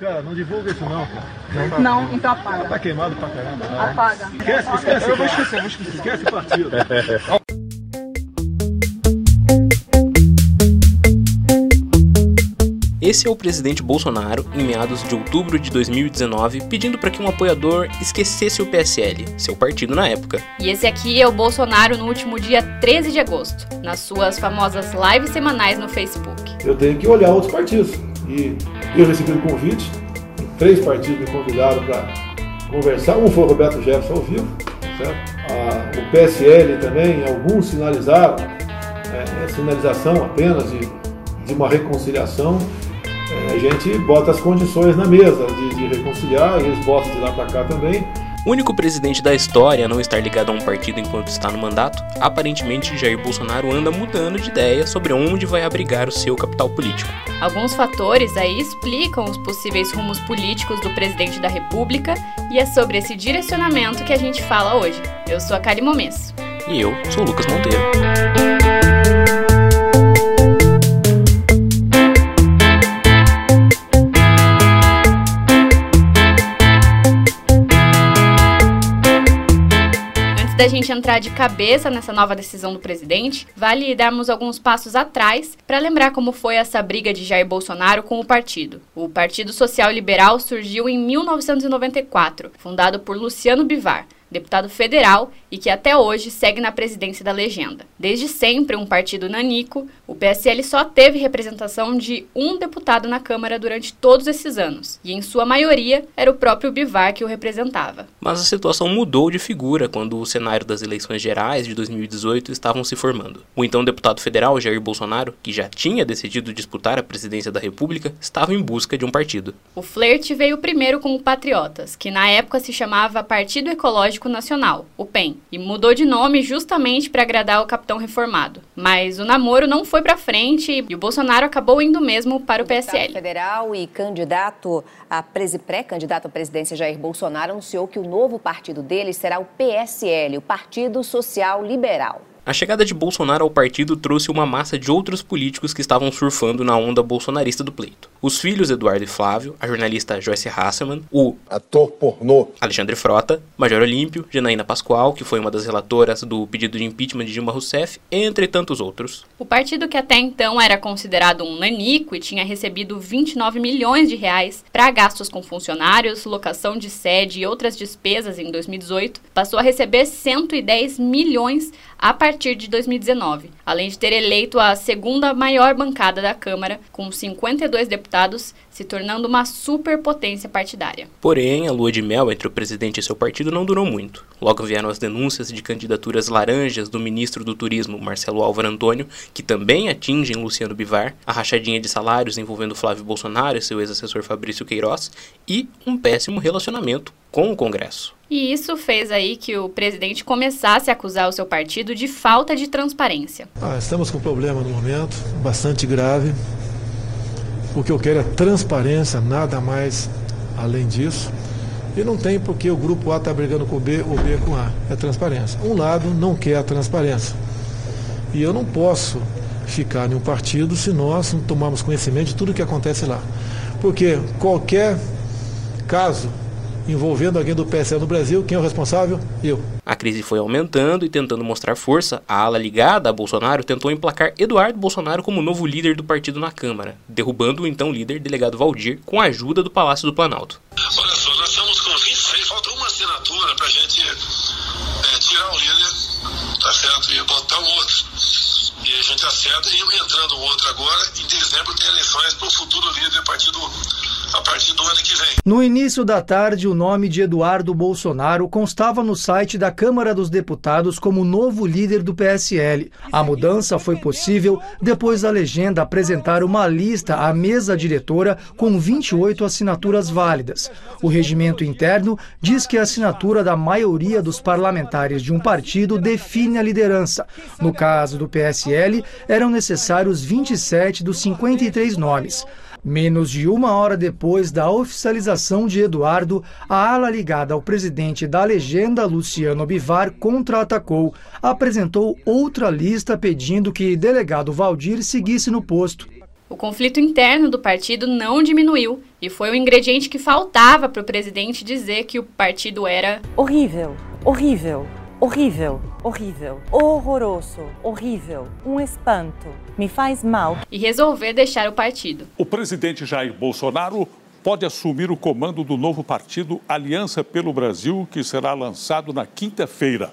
cara, não divulga isso não, cara. Não, então apaga. Tá queimado pra caramba. Apaga. Esquece, esquece. Eu vou esquecer, eu vou esquecer. Esquece o partido. Esse é o presidente Bolsonaro, em meados de outubro de 2019, pedindo para que um apoiador esquecesse o PSL, seu partido na época. E esse aqui é o Bolsonaro no último dia 13 de agosto, nas suas famosas lives semanais no Facebook. Eu tenho que olhar outros partidos. E eu recebi o convite, três partidos me convidaram para conversar. Um foi o Roberto Jefferson ao vivo, o PSL também, alguns sinalizaram, é, é sinalização apenas de, de uma reconciliação é, a gente bota as condições na mesa de, de reconciliar, eles botam de lá para cá também. O único presidente da história a não estar ligado a um partido enquanto está no mandato, aparentemente Jair Bolsonaro anda mudando de ideia sobre onde vai abrigar o seu capital político. Alguns fatores aí explicam os possíveis rumos políticos do presidente da República e é sobre esse direcionamento que a gente fala hoje. Eu sou a Kali Momesso. E eu sou o Lucas Monteiro. Da gente entrar de cabeça nessa nova decisão do presidente, vale darmos alguns passos atrás para lembrar como foi essa briga de Jair Bolsonaro com o partido. O Partido Social Liberal surgiu em 1994, fundado por Luciano Bivar deputado federal e que até hoje segue na presidência da legenda. Desde sempre um partido nanico, o PSL só teve representação de um deputado na Câmara durante todos esses anos, e em sua maioria era o próprio Bivar que o representava. Mas a situação mudou de figura quando o cenário das eleições gerais de 2018 estavam se formando. O então deputado federal Jair Bolsonaro, que já tinha decidido disputar a presidência da República, estava em busca de um partido. O flerte veio primeiro com o Patriotas, que na época se chamava Partido Ecológico Nacional, o PEN, e mudou de nome justamente para agradar o capitão reformado. Mas o namoro não foi para frente e o Bolsonaro acabou indo mesmo para o PSL. federal e candidato a pré-candidato à presidência Jair Bolsonaro anunciou que o novo partido dele será o PSL, o Partido Social Liberal. A chegada de Bolsonaro ao partido trouxe uma massa de outros políticos que estavam surfando na onda bolsonarista do pleito. Os filhos Eduardo e Flávio, a jornalista Joyce Hasselman, o ator pornô Alexandre Frota, Major Olímpio, Janaína Pascoal, que foi uma das relatoras do pedido de impeachment de Dilma Rousseff, entre tantos outros. O partido que até então era considerado um nanico e tinha recebido 29 milhões de reais para gastos com funcionários, locação de sede e outras despesas em 2018, passou a receber 110 milhões a partir de 2019, além de ter eleito a segunda maior bancada da Câmara, com 52 deputados, se tornando uma superpotência partidária. Porém, a lua de mel entre o presidente e seu partido não durou muito. Logo vieram as denúncias de candidaturas laranjas do ministro do Turismo, Marcelo Álvaro Antônio, que também atingem Luciano Bivar, a rachadinha de salários envolvendo Flávio Bolsonaro e seu ex-assessor Fabrício Queiroz, e um péssimo relacionamento com o Congresso. E isso fez aí que o presidente começasse a acusar o seu partido de falta de transparência. Ah, estamos com um problema no momento, bastante grave. O que eu quero é transparência, nada mais além disso. E não tem porque o grupo A está brigando com o B ou B com A. É transparência. Um lado não quer a transparência. E eu não posso ficar em um partido se nós não tomarmos conhecimento de tudo o que acontece lá. Porque qualquer caso envolvendo alguém do PSL no Brasil. Quem é o responsável? Eu. A crise foi aumentando e tentando mostrar força, a ala ligada a Bolsonaro tentou emplacar Eduardo Bolsonaro como novo líder do partido na Câmara, derrubando o então líder delegado Valdir com a ajuda do Palácio do Planalto. Olha só, nós estamos com 26, falta uma assinatura para a gente é, tirar o líder, tá certo? E botar um outro. E a gente acerta e entrando um outro agora, em dezembro tem eleições para o futuro líder do partido a partir do ano que vem. No início da tarde, o nome de Eduardo Bolsonaro constava no site da Câmara dos Deputados como novo líder do PSL. A mudança foi possível depois da legenda apresentar uma lista à mesa diretora com 28 assinaturas válidas. O regimento interno diz que a assinatura da maioria dos parlamentares de um partido define a liderança. No caso do PSL, eram necessários 27 dos 53 nomes. Menos de uma hora depois da oficialização de Eduardo, a ala ligada ao presidente da legenda, Luciano Bivar, contra-atacou. Apresentou outra lista pedindo que delegado Valdir seguisse no posto. O conflito interno do partido não diminuiu e foi o ingrediente que faltava para o presidente dizer que o partido era horrível, horrível, horrível, horrível, horroroso, horrível, um espanto, me faz mal e resolver deixar o partido. O presidente Jair Bolsonaro pode assumir o comando do novo partido Aliança pelo Brasil, que será lançado na quinta-feira.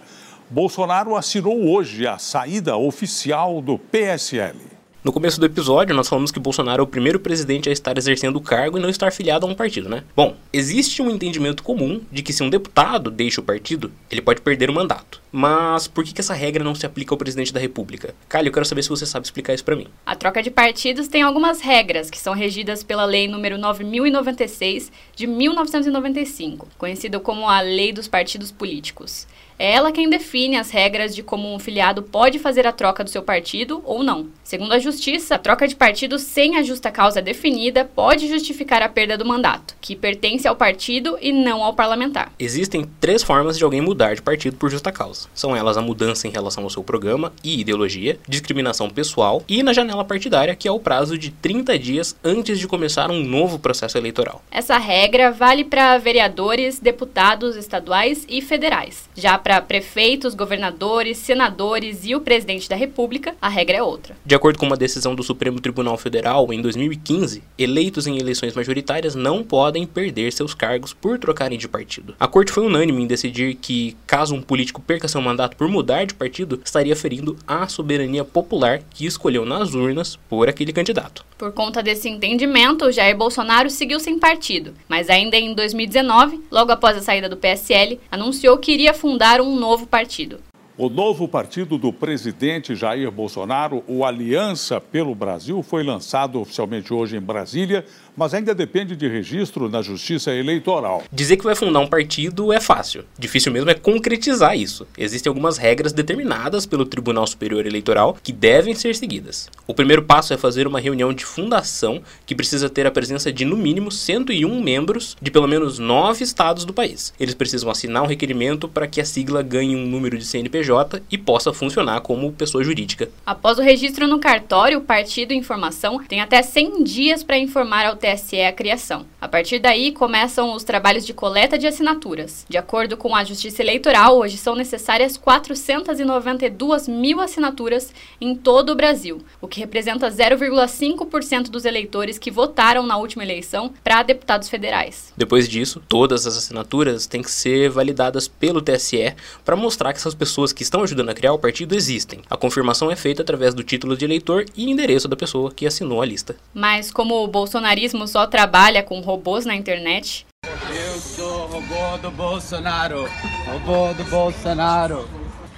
Bolsonaro assinou hoje a saída oficial do PSL. No começo do episódio, nós falamos que Bolsonaro é o primeiro presidente a estar exercendo o cargo e não estar filiado a um partido, né? Bom, existe um entendimento comum de que se um deputado deixa o partido, ele pode perder o mandato. Mas por que, que essa regra não se aplica ao presidente da República? Calho, eu quero saber se você sabe explicar isso para mim. A troca de partidos tem algumas regras que são regidas pela Lei número 9096 de 1995, conhecida como a Lei dos Partidos Políticos. É ela quem define as regras de como um filiado pode fazer a troca do seu partido ou não. Segundo a Justiça, a troca de partido sem a justa causa definida pode justificar a perda do mandato, que pertence ao partido e não ao parlamentar. Existem três formas de alguém mudar de partido por justa causa. São elas a mudança em relação ao seu programa e ideologia, discriminação pessoal e na janela partidária, que é o prazo de 30 dias antes de começar um novo processo eleitoral. Essa regra vale para vereadores, deputados estaduais e federais. Já para prefeitos, governadores, senadores e o presidente da República, a regra é outra. De acordo com uma decisão do Supremo Tribunal Federal, em 2015, eleitos em eleições majoritárias não podem perder seus cargos por trocarem de partido. A corte foi unânime em decidir que, caso um político perca seu mandato por mudar de partido, estaria ferindo a soberania popular que escolheu nas urnas por aquele candidato. Por conta desse entendimento, Jair Bolsonaro seguiu sem partido, mas ainda em 2019, logo após a saída do PSL, anunciou que iria fundar um novo partido. O novo partido do presidente Jair Bolsonaro, o Aliança pelo Brasil, foi lançado oficialmente hoje em Brasília, mas ainda depende de registro na Justiça Eleitoral. Dizer que vai fundar um partido é fácil. Difícil mesmo é concretizar isso. Existem algumas regras determinadas pelo Tribunal Superior Eleitoral que devem ser seguidas. O primeiro passo é fazer uma reunião de fundação que precisa ter a presença de no mínimo 101 membros de pelo menos nove estados do país. Eles precisam assinar um requerimento para que a sigla ganhe um número de CNPJ e possa funcionar como pessoa jurídica. Após o registro no cartório, o partido em formação tem até 100 dias para informar ao TSE a criação. A partir daí, começam os trabalhos de coleta de assinaturas. De acordo com a Justiça Eleitoral, hoje são necessárias 492 mil assinaturas em todo o Brasil, o que representa 0,5% dos eleitores que votaram na última eleição para deputados federais. Depois disso, todas as assinaturas têm que ser validadas pelo TSE para mostrar que essas pessoas que estão ajudando a criar o partido existem. A confirmação é feita através do título de eleitor e endereço da pessoa que assinou a lista. Mas como o bolsonarismo só trabalha com robôs na internet, eu sou robô do Bolsonaro. Robô do Bolsonaro.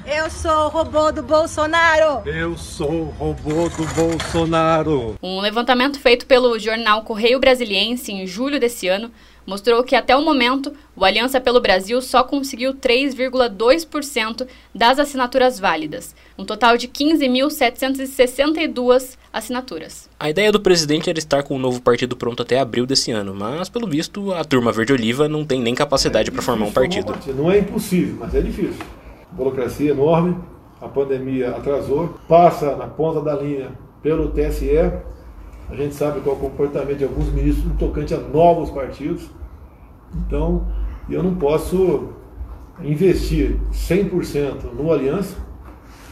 Eu sou robô do Bolsonaro. Eu sou robô do Bolsonaro. Um levantamento feito pelo jornal Correio Brasiliense em julho desse ano mostrou que até o momento o Aliança pelo Brasil só conseguiu 3,2% das assinaturas válidas, um total de 15.762 assinaturas. A ideia do presidente era estar com o novo partido pronto até abril desse ano, mas pelo visto a turma verde-oliva não tem nem capacidade é para formar um partido. Não é impossível, mas é difícil. Burocracia enorme, a pandemia atrasou, passa na ponta da linha pelo TSE. A gente sabe qual é o comportamento de alguns ministros no tocante a novos partidos. Então, eu não posso investir 100% no Aliança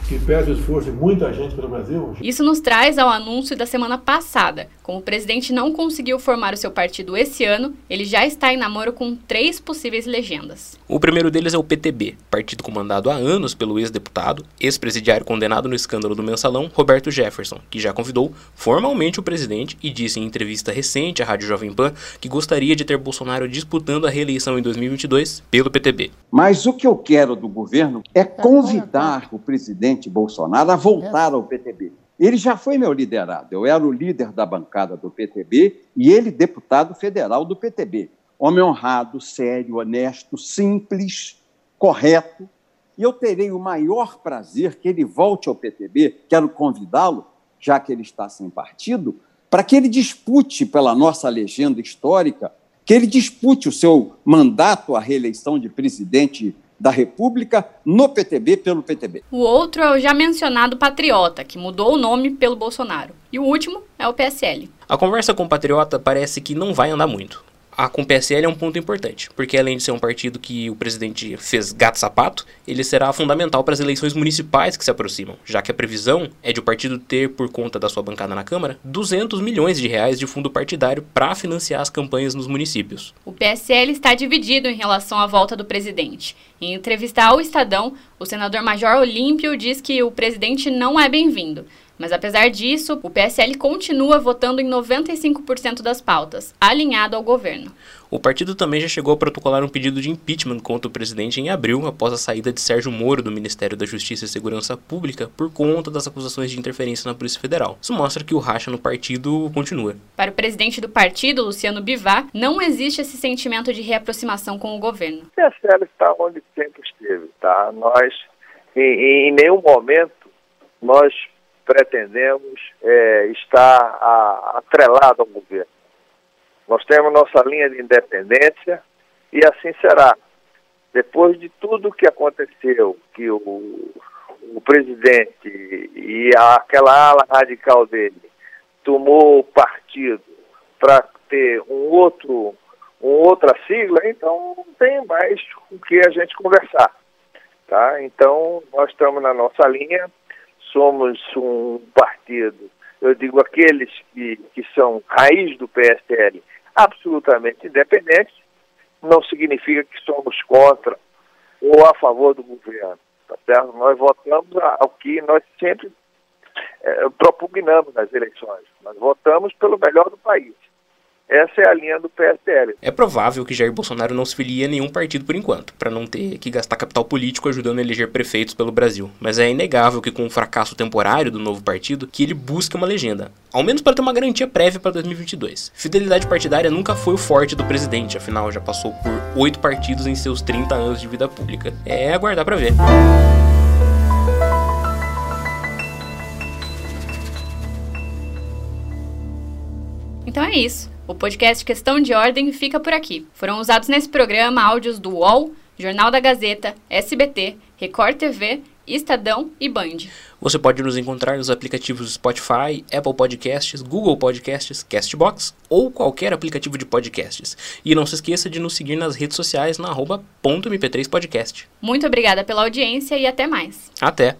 que pede o esforço de muita gente pelo Brasil. Isso nos traz ao anúncio da semana passada. Como o presidente não conseguiu formar o seu partido esse ano, ele já está em namoro com três possíveis legendas. O primeiro deles é o PTB, partido comandado há anos pelo ex-deputado, ex-presidiário condenado no escândalo do mensalão, Roberto Jefferson, que já convidou formalmente o presidente e disse em entrevista recente à Rádio Jovem Pan que gostaria de ter Bolsonaro disputando a reeleição em 2022 pelo PTB. Mas o que eu quero do governo é convidar o presidente presidente Bolsonaro a voltar ao PTB. Ele já foi meu liderado, eu era o líder da bancada do PTB e ele deputado federal do PTB. Homem honrado, sério, honesto, simples, correto. E eu terei o maior prazer que ele volte ao PTB. Quero convidá-lo, já que ele está sem partido, para que ele dispute pela nossa legenda histórica, que ele dispute o seu mandato à reeleição de presidente da República no PTB pelo PTB. O outro é o já mencionado Patriota, que mudou o nome pelo Bolsonaro. E o último é o PSL. A conversa com o Patriota parece que não vai andar muito a com o PSL é um ponto importante, porque além de ser um partido que o presidente fez gato-sapato, ele será fundamental para as eleições municipais que se aproximam, já que a previsão é de o partido ter, por conta da sua bancada na Câmara, 200 milhões de reais de fundo partidário para financiar as campanhas nos municípios. O PSL está dividido em relação à volta do presidente. Em entrevista ao Estadão, o senador Major Olímpio diz que o presidente não é bem-vindo mas apesar disso, o PSL continua votando em 95% das pautas, alinhado ao governo. O partido também já chegou a protocolar um pedido de impeachment contra o presidente em abril, após a saída de Sérgio Moro do Ministério da Justiça e Segurança Pública por conta das acusações de interferência na Polícia Federal. Isso mostra que o racha no partido continua. Para o presidente do partido, Luciano Bivar, não existe esse sentimento de reaproximação com o governo. O PSL está onde sempre esteve, tá? Nós, em, em nenhum momento, nós pretendemos é, estar a, atrelado ao governo. Nós temos nossa linha de independência e assim será. Depois de tudo que aconteceu, que o, o presidente e aquela ala radical dele tomou partido para ter um outro, um outra sigla, então não tem mais o que a gente conversar. Tá? Então, nós estamos na nossa linha, somos um partido, eu digo aqueles que, que são raiz do PSL, absolutamente independentes, não significa que somos contra ou a favor do governo. Tá certo? Nós votamos ao que nós sempre é, propugnamos nas eleições. Nós votamos pelo melhor do país. Essa é a linha do PSL. É provável que Jair Bolsonaro não se filie a nenhum partido por enquanto, para não ter que gastar capital político ajudando a eleger prefeitos pelo Brasil. Mas é inegável que com o fracasso temporário do novo partido, que ele busca uma legenda, ao menos para ter uma garantia prévia para 2022. Fidelidade partidária nunca foi o forte do presidente, afinal já passou por oito partidos em seus 30 anos de vida pública. É aguardar para ver. Então é isso. O podcast Questão de Ordem fica por aqui. Foram usados nesse programa áudios do UOL, Jornal da Gazeta, SBT, Record TV, Estadão e Band. Você pode nos encontrar nos aplicativos Spotify, Apple Podcasts, Google Podcasts, Castbox ou qualquer aplicativo de podcasts. E não se esqueça de nos seguir nas redes sociais na arroba .mp3podcast. Muito obrigada pela audiência e até mais. Até!